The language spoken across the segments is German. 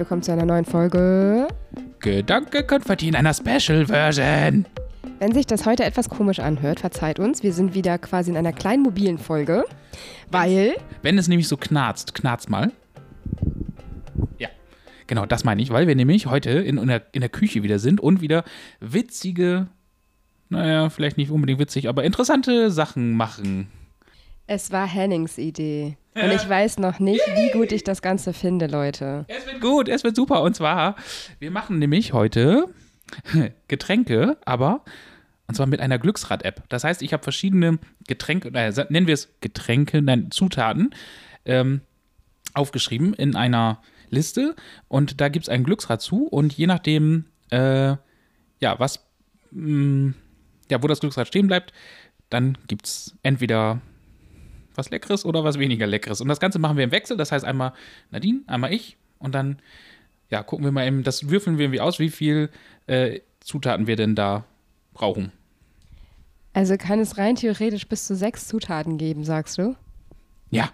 willkommen zu einer neuen Folge. Gedanke Konfetti in einer Special Version. Wenn sich das heute etwas komisch anhört, verzeiht uns. Wir sind wieder quasi in einer kleinen mobilen Folge, weil Wenn es nämlich so knarzt, knarzt mal. Ja, genau, das meine ich, weil wir nämlich heute in, in, der, in der Küche wieder sind und wieder witzige, naja, vielleicht nicht unbedingt witzig, aber interessante Sachen machen. Es war Hennings Idee. Und ich weiß noch nicht, wie gut ich das Ganze finde, Leute. Es wird gut, es wird super. Und zwar, wir machen nämlich heute Getränke, aber und zwar mit einer Glücksrad-App. Das heißt, ich habe verschiedene Getränke, äh, nennen wir es Getränke, nein, Zutaten, ähm, aufgeschrieben in einer Liste und da gibt es ein Glücksrad zu und je nachdem, äh, ja, was, mh, ja, wo das Glücksrad stehen bleibt, dann gibt es entweder was Leckeres oder was weniger Leckeres. Und das Ganze machen wir im Wechsel. Das heißt einmal Nadine, einmal ich. Und dann, ja, gucken wir mal eben, das würfeln wir irgendwie aus, wie viel äh, Zutaten wir denn da brauchen. Also kann es rein theoretisch bis zu sechs Zutaten geben, sagst du? Ja,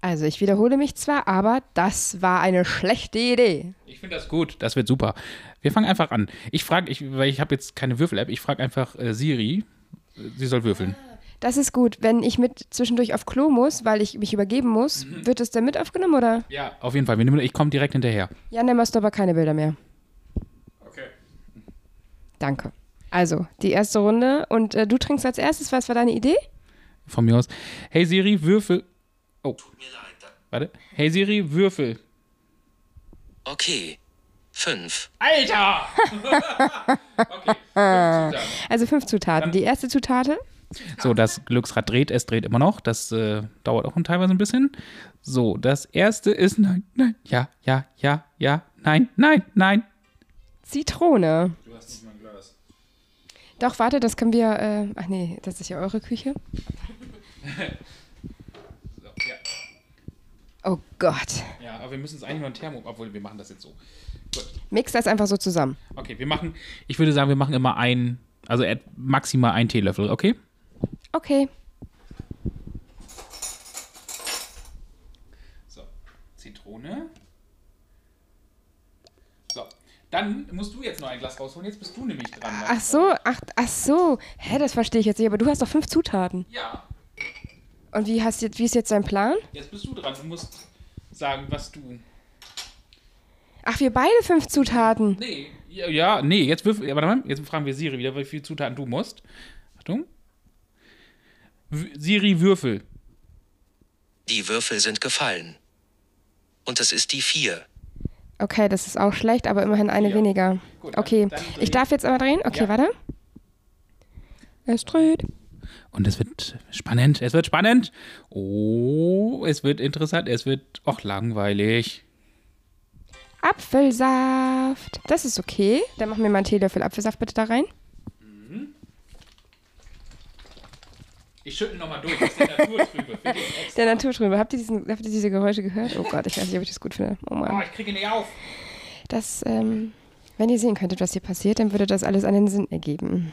Also ich wiederhole mich zwar, aber das war eine schlechte Idee. ich finde das gut. Das wird super. Wir fangen einfach an. Ich frage, ich, weil ich habe jetzt keine Würfel-App, ich frage einfach äh, Siri. Sie soll würfeln. Das ist gut. Wenn ich mit zwischendurch auf Klo muss, weil ich mich übergeben muss, wird es dann mit aufgenommen, oder? Ja, auf jeden Fall. Nehmen- Ich komme direkt hinterher. Ja, dann machst du aber keine Bilder mehr. Okay. Danke. Also, die erste Runde. Und äh, du trinkst als erstes. Was war deine Idee? Von mir aus. Hey Siri, Würfel. Oh. Warte. Hey Siri, Würfel. Okay. Fünf. Alter! okay. fünf Zutaten. Also fünf Zutaten. Die erste Zutate. So, das Glücksrad dreht, es dreht immer noch. Das äh, dauert auch teilweise ein bisschen. So, das erste ist nein, nein, ja, ja, ja, ja, nein, nein, nein. Zitrone. Du hast nicht mal ein Glas. Doch, warte, das können wir. Äh, ach nee, das ist ja eure Küche. So, ja. Oh Gott. ja, aber wir müssen es eigentlich nur ein Thermo, obwohl wir machen das jetzt so. Gut. Mix das einfach so zusammen. Okay, wir machen, ich würde sagen, wir machen immer ein, also maximal ein Teelöffel, okay? Okay. So, Zitrone. So, dann musst du jetzt noch ein Glas rausholen. Jetzt bist du nämlich dran. Ach so, ach, ach so. Hä, das verstehe ich jetzt nicht. Aber du hast doch fünf Zutaten. Ja, Und wie, hast jetzt, wie ist jetzt dein Plan? jetzt bist du dran. Du musst sagen, was du. Ach, wir beide fünf Zutaten. Nee, ja, ja nee, jetzt, würf, warte mal, jetzt fragen wir Siri wieder, wie viele Zutaten du musst. Achtung. W Siri, Würfel. Die Würfel sind gefallen. Und es ist die vier. Okay, das ist auch schlecht, aber immerhin eine Ja. weniger. Gut, Okay, dann ich darf jetzt aber drehen? Okay, Ja. warte. Es dreht. Und es wird spannend, es wird spannend. Oh, es wird interessant, es wird auch langweilig. Apfelsaft. Das ist okay. Dann machen wir mal einen Teelöffel Apfelsaft bitte da rein. Ich schüttel nochmal durch, das ist der Naturtrübe. Der Naturtrübe. Habt ihr, diesen, habt ihr diese Geräusche gehört? Oh Gott, ich weiß nicht, ob ich das gut finde. Oh Oh, Mann. ich kriege nicht auf. Das, ähm, wenn ihr sehen könntet, was hier passiert, dann würde das alles einen Sinn ergeben.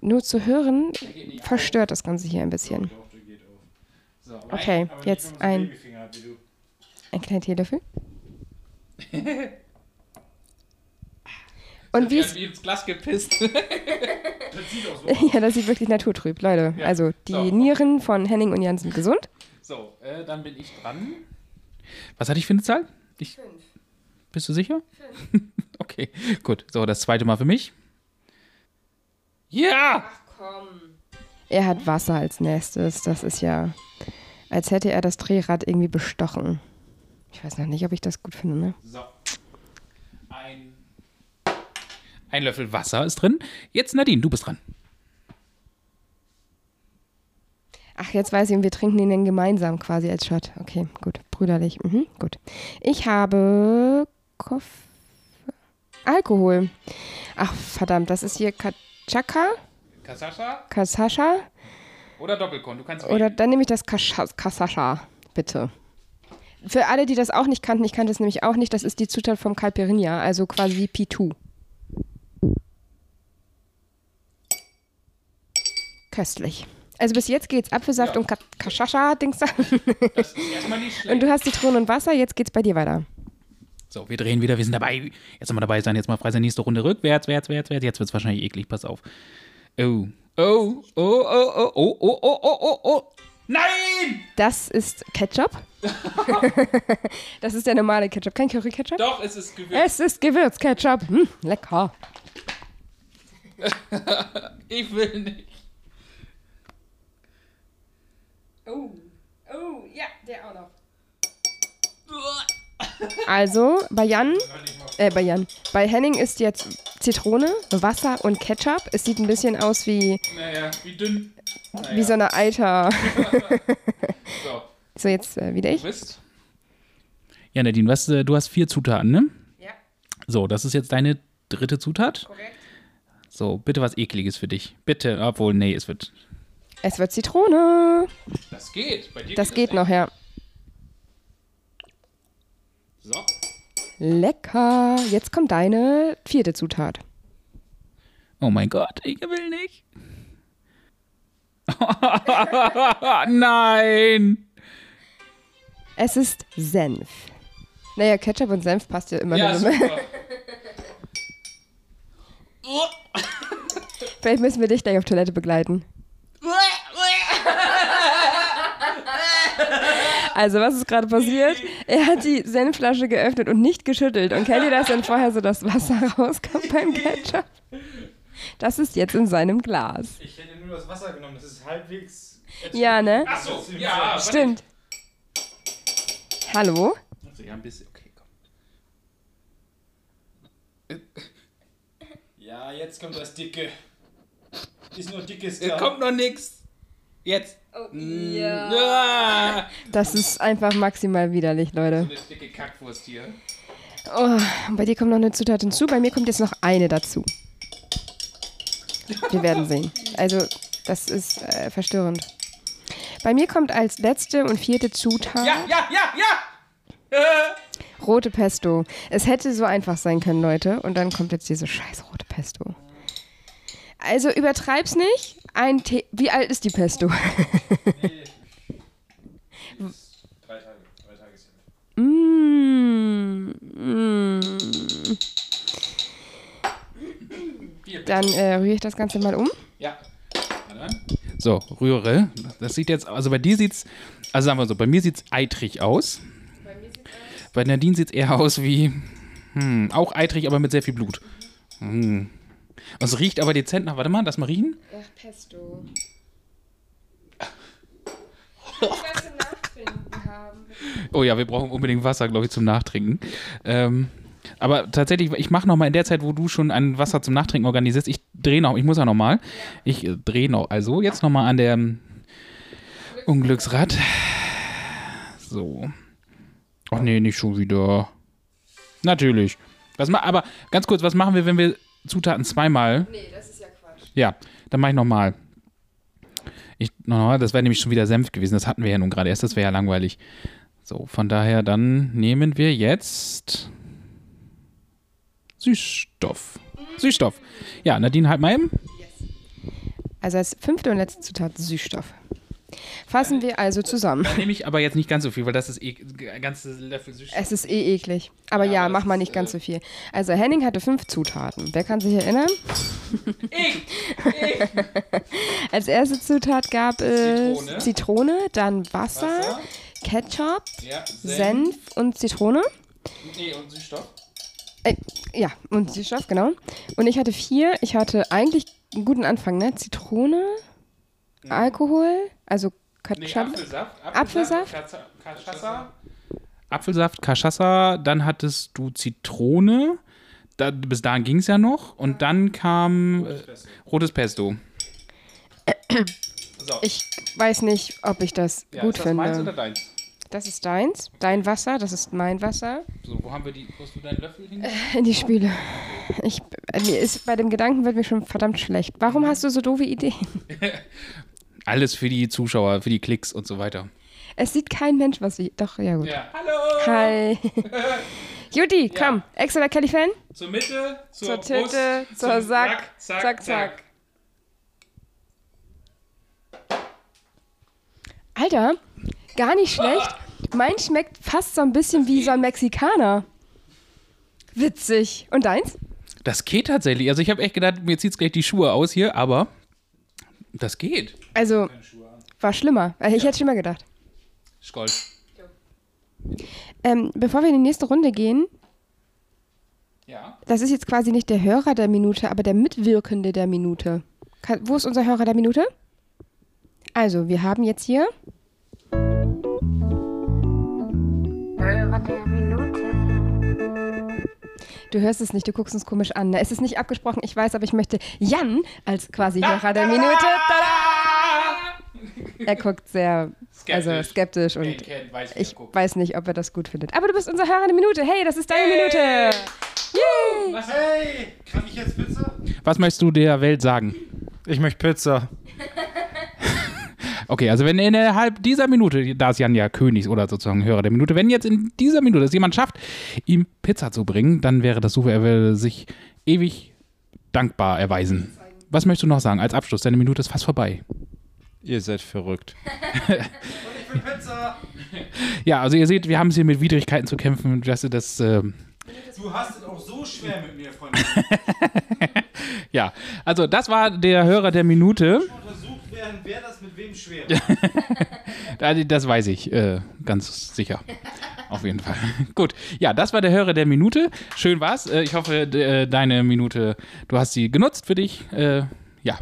Nur zu hören verstört das Ganze hier ein bisschen. So, Okay, nicht, jetzt ein-. Ein kleiner Teelöffel. Und wie hat wie ins Glas gepisst. das sieht auch so aus. Ja, das sieht wirklich naturtrüb, Leute. Ja, Also die so. Nieren von Henning und Jan sind gesund. So, äh, dann bin ich dran. Was hatte ich für eine Zahl? Ich, Bist du sicher? okay, gut. So, das zweite Mal für mich. Ja! Er hat Wasser als nächstes. Das ist ja, als hätte er das Drehrad irgendwie bestochen. Ich weiß noch nicht, ob ich das gut finde, ne? So. Ein, ein Löffel Wasser ist drin. Jetzt Nadine, du bist dran. Ach, jetzt weiß ich, wir trinken ihn dann gemeinsam quasi als Shot. Okay, gut. Brüderlich. Mhm, gut. Ich habe Koff Alkohol. Ach, verdammt, das ist hier Kachaka, Kasascha Kasascha. oder Doppelkorn? Du kannst Oder wählen. dann nehme ich das Kasascha, bitte. Für alle, die das auch nicht kannten, ich kannte es nämlich auch nicht, das ist die Zutat vom Caipirinha, also quasi Pitu. Köstlich. Also bis jetzt geht's Apfelsaft Ja. und Ka- Kashasha, Dings da. Das ist erstmal nicht Und schlecht. du hast Zitronen und Wasser, jetzt geht's bei dir weiter. So, wir drehen wieder, wir sind dabei. Jetzt sind wir dabei sein, jetzt mal frei sein, nächste Runde rückwärts, wärts, wärts, wärts. Jetzt wird es wahrscheinlich eklig, pass auf. Oh, oh, oh, oh, oh, oh, oh, oh, oh, oh, oh. Nein! Das ist Ketchup. das ist der normale Ketchup, kein Curry-Ketchup. Doch, es ist Gewürz. Es ist Gewürzketchup. Hm, lecker. Ich will nicht. Oh, oh, ja, der auch noch. Also, bei Jan, äh, bei Jan, bei Henning ist jetzt Zitrone, Wasser und Ketchup. Es sieht ein bisschen aus wie, Naja, wie dünn. wie so eine Alter. So, So, jetzt äh, wieder ich. du bist. Ja, Nadine, was, äh, du hast vier Zutaten, ne? Ja, So, das ist jetzt deine dritte Zutat. korrekt. So, bitte was Ekliges für dich. Bitte, obwohl, nee, es wird. Es wird Zitrone. Das geht. Bei dir Das geht noch, ja. So. Lecker. Jetzt kommt deine vierte Zutat. Oh mein Gott, ich will nicht. Nein. Es ist Senf. Naja, Ketchup und Senf passt ja immer. Ja, super. Vielleicht müssen wir dich gleich auf Toilette begleiten. Also, was ist gerade passiert? Er hat die Senfflasche geöffnet und nicht geschüttelt. Und kennt ihr das, wenn vorher so das Wasser rauskommt beim Ketchup? Das ist jetzt in seinem Glas. Ich hätte nur das Wasser genommen, das ist halbwegs. Ja, ne? Ach so, ja. warte. Stimmt. Hallo? Also, ja, ein bisschen. Okay, komm. Ja, jetzt kommt das Dicke. Ist nur dickes Es da. kommt noch nix. Jetzt. Oh, Ah. Das ist einfach maximal widerlich, Leute. Eine dicke Kackwurst hier. Oh, und bei dir kommt noch eine Zutat hinzu, bei mir kommt jetzt noch eine dazu. Wir werden sehen. Also, das ist äh, verstörend. Bei mir kommt als letzte und vierte Zutat Ja, ja, ja, ja. Äh. rote Pesto. Es hätte so einfach sein können, Leute. Und dann kommt jetzt diese scheiß rote Pesto. Also übertreib's nicht. Ein Tee. Wie alt ist die Pesto? Drei Tage. Drei Tage ist ja. mm, mm. Dann äh, rühre ich das Ganze mal um. Ja. So, rühre. Das sieht jetzt, also bei dir sieht's, also sagen wir so, bei mir sieht's eitrig aus. Bei Nadine sieht's eher aus wie, hm, auch eitrig, aber mit sehr viel Blut. Hm. Es riecht aber dezent nach, warte mal, lass mal riechen. Ach, Pesto. Oh ja, wir brauchen unbedingt Wasser, glaube ich, zum Nachtrinken. Ähm, aber tatsächlich, ich mache noch mal in der Zeit, wo du schon ein Wasser zum Nachtrinken organisierst, ich drehe noch, ich muss ja noch mal. Ich äh, drehe noch, also jetzt noch mal an der ähm, Unglücksrad. So. Ach nee, nicht schon wieder. Natürlich. Was aber ganz kurz, was machen wir, wenn wir Zutaten zweimal Nee, das ist ja Quatsch. ja, dann mache ich nochmal. Ich, no, das wäre nämlich schon wieder Senf gewesen. Das hatten wir ja nun gerade erst. Das wäre ja langweilig. So, von daher, dann nehmen wir jetzt Süßstoff. Süßstoff. Ja, Nadine, halt mal eben. Also als fünfte und letzte Zutat Süßstoff. Fassen wir also zusammen. Da nehme ich aber jetzt nicht ganz so viel, weil das ist eh ein ganzes Löffel Süßstoff. Es ist eh eklig. Aber Ja, ja, mach mal nicht ganz äh, so viel. Also Henning hatte fünf Zutaten. Wer kann sich erinnern? Ich! Als erste Zutat gab es Zitrone. Zitrone, dann Wasser, Wasser. Ketchup, Ja, Senf und Zitrone. Nee, und Süßstoff. Äh, ja, und Süßstoff, genau. Und ich hatte vier. Ich hatte eigentlich einen guten Anfang, ne? Zitrone, Alkohol, also Nee, Ketchup. Apfelsaft. Apfelsaft? Kaza- Cachaça. Apfelsaft, Cachaça, dann hattest du Zitrone. Da, bis dahin ging es ja noch. Und dann kam äh, rotes Pesto. so. Ich weiß nicht, ob ich das Ja, gut ist das meins finde. oder deins? Das ist deins, dein Wasser, das ist mein Wasser. So, wo haben wir die, wo hast du deinen Löffel hin? In die Spüle. Ich, äh, mir ist bei dem Gedanken wird mir schon verdammt schlecht. Warum hast du so doofe Ideen? Alles für die Zuschauer, für die Klicks und so weiter. Es sieht kein Mensch, was ich. Doch, ja gut. Ja, hallo! Hi. Juti, komm. Extra der Kelly-Fan? Zur Mitte, zur, Zur Titte, Brust, zur Sack, zack, zack. Alter, gar nicht schlecht. Mein schmeckt fast so ein bisschen wie so ein Mexikaner. Witzig. Und deins? Das geht tatsächlich. Also ich habe echt gedacht, mir zieht's gleich die Schuhe aus hier, aber das geht. Also, war schlimmer. Also, ich hätte schlimmer gedacht. Skoll. Ähm, bevor wir in die nächste Runde gehen, Ja. das ist jetzt quasi nicht der Hörer der Minute, aber der Mitwirkende der Minute. Ka- Wo ist unser Hörer der Minute? Also, wir haben jetzt hier. Du hörst es nicht, du guckst uns komisch an. Ne? Es ist nicht abgesprochen, ich weiß, aber ich möchte Jan als quasi Hörer der Minute. Tada! Er guckt sehr also Skeptisch. skeptisch und kennt, weiß, ich weiß nicht, ob er das gut findet. Aber du bist unser Hörer der Minute. Hey, das ist deine Minute. Yay! Hey, kann ich jetzt Pizza? Was möchtest du der Welt sagen? Ich möchte Pizza. Okay, also wenn innerhalb dieser Minute, da ist Jan ja König oder sozusagen Hörer der Minute, wenn jetzt in dieser Minute es jemand schafft, ihm Pizza zu bringen, dann wäre das super, er würde sich ewig dankbar erweisen. Was möchtest du noch sagen als Abschluss? Deine Minute ist fast vorbei. Ihr seid verrückt. Und ich will Pizza. Ja, also ihr seht, wir haben es hier mit Widrigkeiten zu kämpfen. Das, das, ähm, Du hast es auch so schwer mit mir, Freunde. ja, also das war der Hörer der Minute. Untersucht werden, wer das mit wem schwer Da- Das weiß ich äh, ganz sicher. Auf jeden Fall. Gut. Ja, das war der Hörer der Minute. Schön war's. Äh, ich hoffe, äh, deine Minute, du hast sie genutzt für dich. Äh, ja,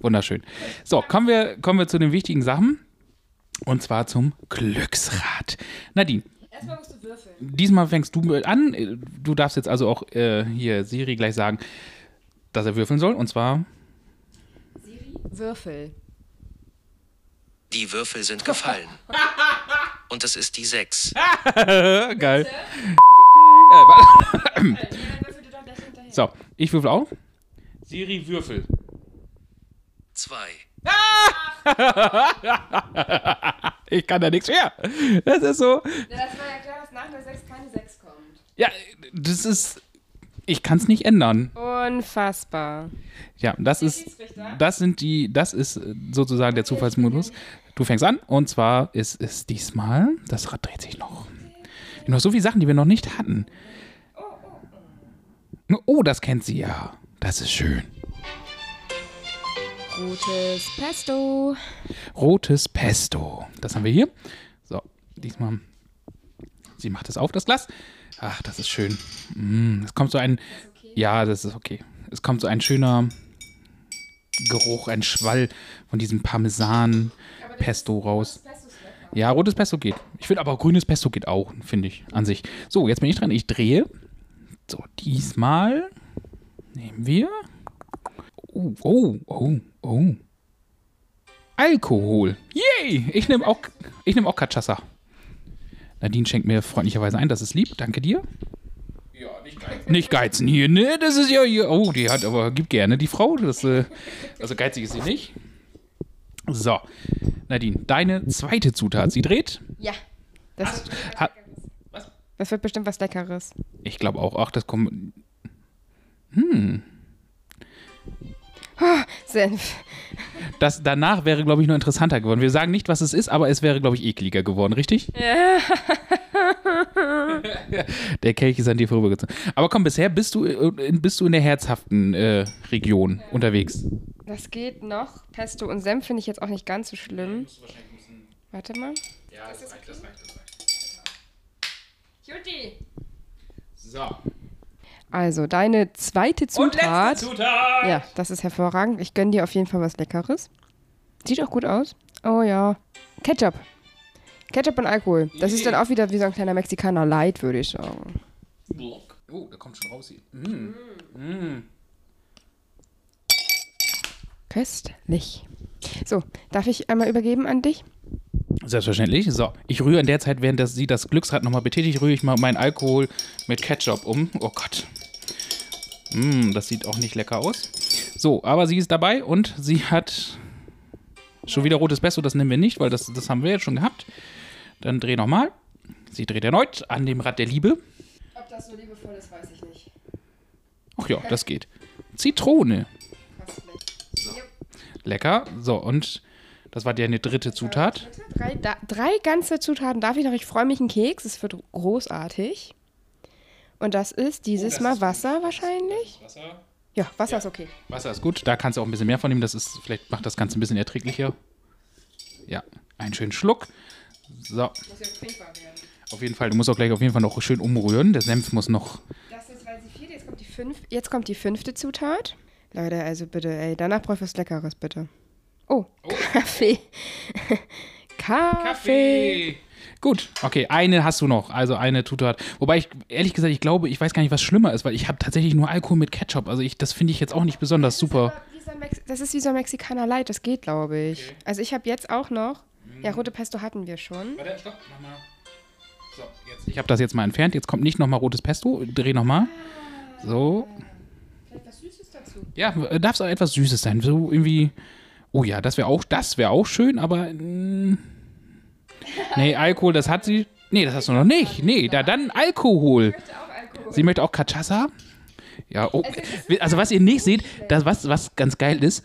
wunderschön. So, kommen wir, kommen wir zu den wichtigen Sachen. Und zwar zum Glücksrad. Nadine, Erstmal musst du würfeln. diesmal fängst du an. Du darfst jetzt also auch äh, hier Siri gleich sagen, dass er würfeln soll. Und zwar Würfel. Die Würfel sind gefallen. Und es ist die 6. Äh, geil. So, ich würfel auch. Siri würfel. 2. Ich kann da nichts mehr. Das ist so. Das war ja klar, dass nach der 6 keine 6 kommt. Ja, das ist. Ich kann es nicht ändern. Unfassbar. Ja, das ist. Das sind die. Das ist sozusagen der Zufallsmodus. Du fängst an und zwar ist es diesmal. Das Rad dreht sich noch. Wir haben noch so viele Sachen, die wir noch nicht hatten. Oh, das kennt sie ja. Das ist schön. Rotes Pesto. Rotes Pesto. Das haben wir hier. So, diesmal. Sie macht es auf, das Glas. Ach, das ist schön. Mm, es kommt so ein. Ja, das ist okay. Es kommt so ein schöner Geruch, ein Schwall von diesem Parmesan-Pesto raus. Ja, rotes Pesto geht. Ich finde aber grünes Pesto geht auch, finde ich, an sich. So, jetzt bin ich dran. Ich drehe. So, diesmal nehmen wir. Oh, oh, oh, oh. Alkohol. Yay! Ich nehme auch, ich nehm auch Cachaça. Nadine schenkt mir freundlicherweise ein, das ist lieb. Danke dir. Ja, nicht geizen. Nicht geizen hier, ne? Das ist ja hier. Oh, die hat aber, gibt gerne die Frau. Das, äh, also geizig ist sie nicht. So, Nadine, deine zweite Zutat. Sie dreht. Ja. Das, Hat, das wird bestimmt was Leckeres. ich glaube auch. Ach, das kommt. Senf. Das danach wäre, glaube ich, nur interessanter geworden. Wir sagen nicht, was es ist, aber es wäre, glaube ich, ekliger geworden, richtig? Ja. der Kelch ist an dir vorübergezogen. Aber komm, bisher bist du, äh, bist du in der herzhaften äh, Region unterwegs. Das geht noch. Pesto und Senf finde ich jetzt auch nicht ganz so schlimm. Warte mal. Ja, das reicht, das reicht, das reicht. Juti. So. Also, deine zweite Zutat. Zutat! Ja, das ist hervorragend. Ich gönne dir auf jeden Fall was Leckeres. Sieht auch gut aus. Oh ja. Ketchup. Ketchup und Alkohol. Das ist dann auch wieder wie so ein kleiner Mexikaner Light, würde ich sagen. Oh, da kommt schon raus hier. Mm. Köstlich. So, darf ich einmal übergeben an dich? Selbstverständlich. So, ich rühre in der Zeit, während das, sie das Glücksrad nochmal betätigt, rühre ich mal meinen Alkohol mit Ketchup um. Oh Gott. Mm, das sieht auch nicht lecker aus. So, aber sie ist dabei und sie hat schon wieder rotes Pesto. Das nehmen wir nicht, weil das, das haben wir jetzt schon gehabt. Dann dreh nochmal. Sie dreht erneut an dem Rad der Liebe. Ob das so liebevoll ist, weiß ich nicht. Ach ja, das geht. Zitrone. Lecker. So, und das war die eine dritte Zutat. Drei, da, drei ganze Zutaten darf ich noch. Ich freue mich einen Keks. Es wird großartig. Und das ist dieses das Mal ist Wasser wahrscheinlich. Wasser. Ja, Wasser ist okay. Wasser ist gut. Da kannst du auch ein bisschen mehr von nehmen. Das ist, vielleicht macht das Ganze ein bisschen erträglicher. Ja, einen schönen Schluck. So, Muss ja trinkbar werden. auf jeden Fall. Du musst auch gleich auf jeden Fall noch schön umrühren. Der Senf muss noch. Das ist, weil sie vierte, jetzt kommt die fünf, jetzt kommt die fünfte Zutat. Leute, also bitte, ey, danach brauche ich was Leckeres, bitte. Oh, Kaffee. Kaffee. Gut, okay, eine hast du noch, also eine Zutat. Wobei ich, ehrlich gesagt, ich glaube, ich weiß gar nicht, was schlimmer ist, weil ich habe tatsächlich nur Alkohol mit Ketchup. Also ich, das finde ich jetzt auch nicht besonders super. Aber ein Mex- Das ist wie so ein Mexikaner Light, das geht, glaube ich. Also ich habe jetzt auch noch, ja, rote Pesto hatten wir schon. Warte, stopp, mach mal. So, jetzt. Ich habe das jetzt mal entfernt. Jetzt kommt nicht nochmal rotes Pesto. Dreh nochmal. So. Vielleicht was Süßes dazu. Ja, darf es auch etwas Süßes sein. So irgendwie. Oh ja, das wäre auch, das wäre auch schön, aber. mm, nee, Alkohol, das hat sie. Nee, das hast du noch nicht. Nee, da dann Alkohol. Sie möchte auch Cachaça. Ja, oh. Also was ihr nicht seht, das, was, was ganz geil ist,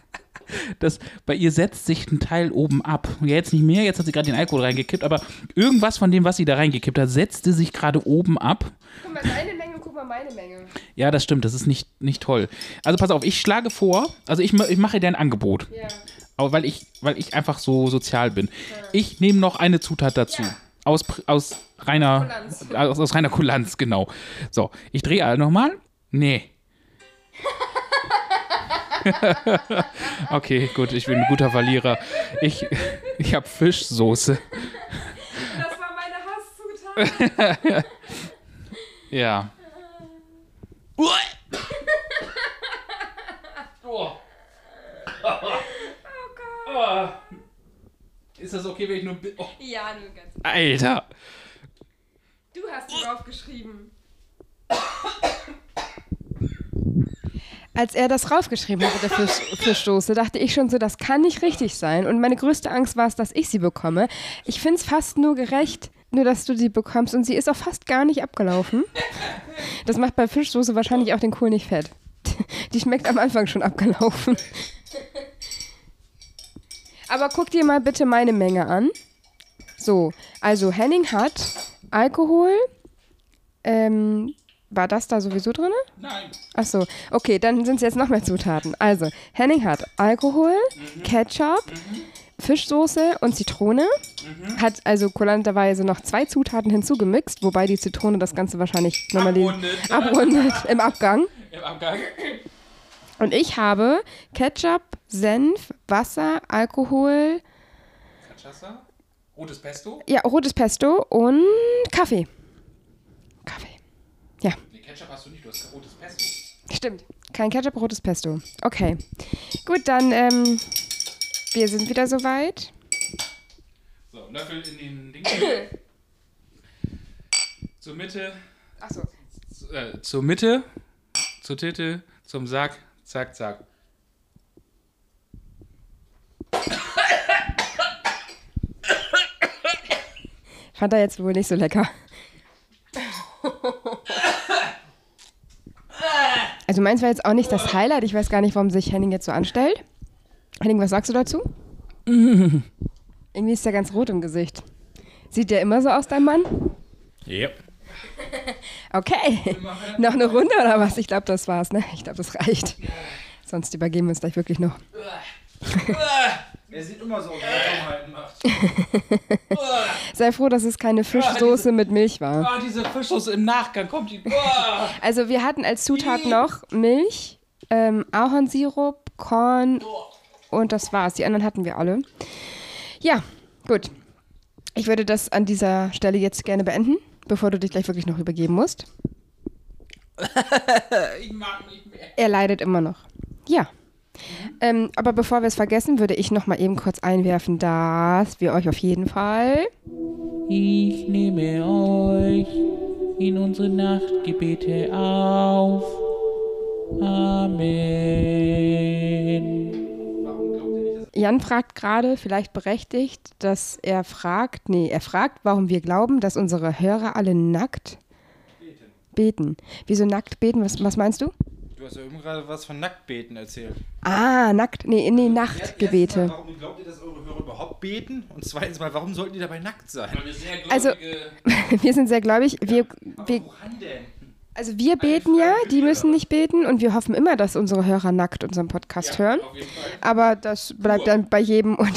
das, bei ihr setzt sich ein Teil oben ab. Ja, jetzt nicht mehr, jetzt hat sie gerade den Alkohol reingekippt, aber irgendwas von dem, was sie da reingekippt hat, setzte sich gerade oben ab. Guck mal deine Menge guck mal meine Menge. Ja, das stimmt, das ist nicht, nicht toll. Also pass auf, ich schlage vor, also ich, ich mache dir ein Angebot. Ja. Aber weil ich, weil ich einfach so sozial bin. Ich nehme noch eine Zutat dazu. Aus, Pr- aus reiner Kulanz. aus, aus reiner Kulanz, genau. So, ich drehe alle nochmal. Nee. okay, gut, ich bin ein guter Verlierer. Ich, ich habe Fischsoße. Das war meine Hasszutat. Ja. Ist das okay, wenn ich nur. Oh, Ja, nur ganz. Alter! Du hast sie draufgeschrieben. Als er das raufgeschrieben hat mit der Fisch, Fischsoße, dachte ich schon so, das kann nicht richtig sein. Und meine größte Angst war es, dass ich sie bekomme. Ich finde es fast nur gerecht, nur dass du sie bekommst. Und sie ist auch fast gar nicht abgelaufen. Das macht bei Fischsoße wahrscheinlich auch den Kohl nicht fett. Die schmeckt am Anfang schon abgelaufen. Aber guck dir mal bitte meine Menge an. So, also Henning hat Alkohol. Ähm, war das da sowieso drin? Nein! Achso, okay, dann sind es jetzt noch mehr Zutaten. Also, Henning hat Alkohol, Mhm. Ketchup, Fischsoße und Zitrone. Hat also kulanterweise noch zwei Zutaten hinzugemixt, wobei die Zitrone das Ganze wahrscheinlich nochmal Abrundet. abrundet im Abgang. Im Abgang. Und ich habe Ketchup, Senf, Wasser, Alkohol, Cachaça. Rotes Pesto. ja, rotes Pesto und Kaffee. Kaffee. Ja, Nee, Ketchup hast du nicht, du hast rotes Pesto. stimmt. Kein Ketchup, rotes Pesto. Okay. Gut, dann, ähm, wir sind wieder soweit. So, Löffel in den Ding. zur Mitte. Achso. Äh, zur Mitte. Zur Titte. Zum Sack. Zack, zack. Fand er jetzt wohl nicht so lecker. Also meins war jetzt auch nicht das Highlight. Ich weiß gar nicht, warum sich Henning jetzt so anstellt. Henning, was sagst du dazu? Irgendwie ist er ganz rot im Gesicht. Sieht der immer so aus, dein Mann? Ja. Okay. noch eine Runde oder was? Ich glaube, das war's, ne? Ich glaube, das reicht. Sonst übergeben wir uns gleich wirklich noch. Er sieht immer so wenn macht. Sei froh, dass es keine Fischsoße mit Milch war. Ah, diese Fischsoße im Nachgang kommt die. Also wir hatten als Zutat noch Milch, ähm, Ahornsirup, Korn und das war's. Die anderen hatten wir alle. Ja, gut. Ich würde das an dieser Stelle jetzt gerne beenden, bevor du dich gleich wirklich noch übergeben musst. Ich mag nicht mehr. Er leidet immer noch. Ja. Ähm, aber bevor wir es vergessen, würde ich noch mal eben kurz einwerfen, dass wir euch auf jeden Fall Ich nehme euch in unsere Nachtgebete auf. Amen. Jan fragt gerade, vielleicht berechtigt, dass er fragt, nee, er fragt, warum wir glauben, dass unsere Hörer alle nackt beten. Wieso nackt beten? Was, was meinst du? Du hast ja eben gerade was von Nacktbeten erzählt. Ah, nackt. Nee, nee, mal, Nachtgebete. warum glaubt ihr, dass eure Hörer überhaupt beten? Und zweitens mal, warum sollten die dabei nackt sein? Also, wir sind sehr gläubig. Wir, wir, Woran denn? Also wir beten ja, die müssen nicht beten und wir hoffen immer, dass unsere Hörer nackt unseren Podcast hören. Aber das bleibt dann bei jedem und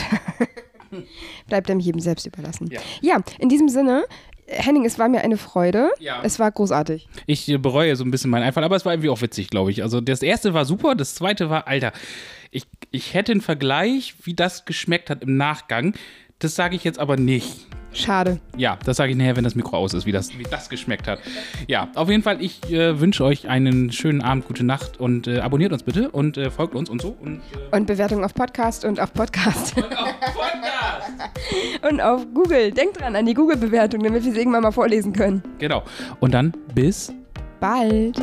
bleibt dann jedem selbst überlassen. Ja. ja, in diesem Sinne, Henning, es war mir eine Freude. Ja. Es war großartig. Ich äh, bereue so ein bisschen meinen Einfall, aber es war irgendwie auch witzig, glaube ich. Also das erste war super, das zweite war, Alter, ich, ich hätte einen Vergleich, wie das geschmeckt hat im Nachgang. Das sage ich jetzt aber nicht. Schade. Ja, das sage ich nachher, wenn das Mikro aus ist, wie das, wie das geschmeckt hat. Ja, auf jeden Fall, ich äh, wünsche euch einen schönen Abend, gute Nacht und äh, abonniert uns bitte und äh, folgt uns und so. Und, äh, Und Bewertung auf Podcast und auf Podcast und auf Podcast! und auf Google. Denkt dran an die Google-Bewertung, damit wir sie irgendwann mal vorlesen können. Genau. Und dann bis Bald.